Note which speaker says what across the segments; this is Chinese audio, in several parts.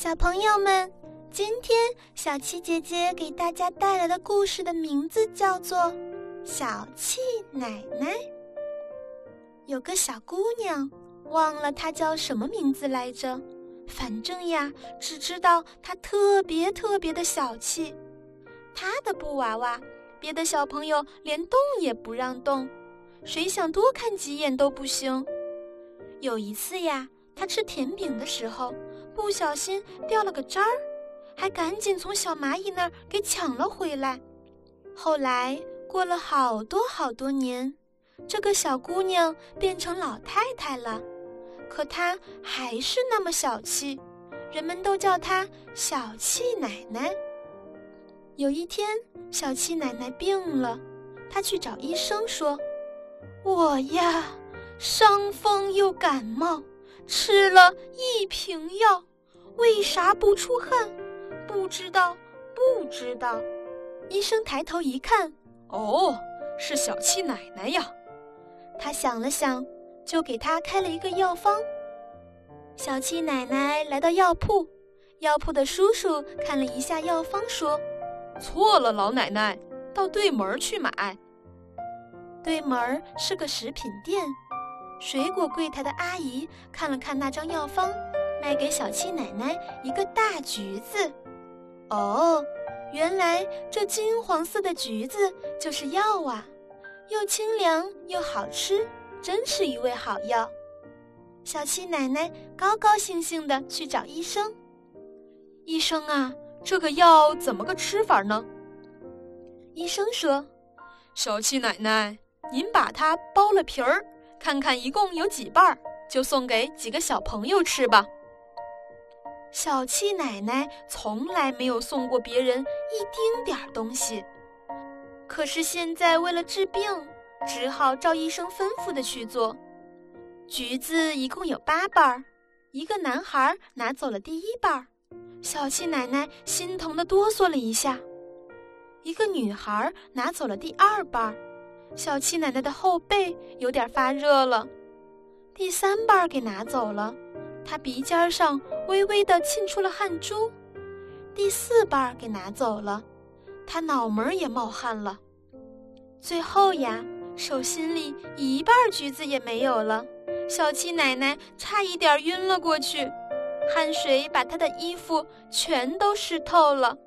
Speaker 1: 小朋友们，今天小七姐姐给大家带来的故事的名字叫做《小气奶奶》。有个小姑娘，忘了她叫什么名字来着，反正呀，只知道她特别特别的小气。她的布娃娃，别的小朋友连动也不让动，谁想多看几眼都不行。有一次呀，她吃甜饼的时候。不小心掉了个渣儿，还赶紧从小蚂蚁那儿给抢了回来。后来过了好多好多年，这个小姑娘变成老太太了，可她还是那么小气，人们都叫她小气奶奶。有一天，小气奶奶病了，她去找医生说：“我呀，伤风又感冒。”吃了一瓶药，为啥不出汗？不知道，不知道。医生抬头一看，
Speaker 2: 哦，是小气奶奶呀。
Speaker 1: 他想了想，就给他开了一个药方。小气奶奶来到药铺，药铺的叔叔看了一下药方，说：“
Speaker 2: 错了，老奶奶，到对门去买。”
Speaker 1: 对门是个食品店。水果柜台的阿姨看了看那张药方，卖给小七奶奶一个大橘子。哦，原来这金黄色的橘子就是药啊，又清凉又好吃，真是一味好药。小七奶奶高高兴兴地去找医生。
Speaker 2: 医生啊，这个药怎么个吃法呢？
Speaker 1: 医生说：“
Speaker 2: 小七奶奶，您把它剥了皮儿。”看看一共有几瓣儿，就送给几个小朋友吃吧。
Speaker 1: 小七奶奶从来没有送过别人一丁点儿东西，可是现在为了治病，只好照医生吩咐的去做。橘子一共有八瓣儿，一个男孩拿走了第一瓣儿，小七奶奶心疼的哆嗦了一下；一个女孩拿走了第二瓣儿。小七奶奶的后背有点发热了，第三瓣儿给拿走了，他鼻尖上微微的沁出了汗珠。第四瓣给拿走了，他脑门也冒汗了。最后呀，手心里一半橘子也没有了，小七奶奶差一点晕了过去，汗水把她的衣服全都湿透了。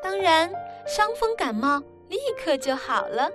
Speaker 1: 当然，伤风感冒立刻就好了。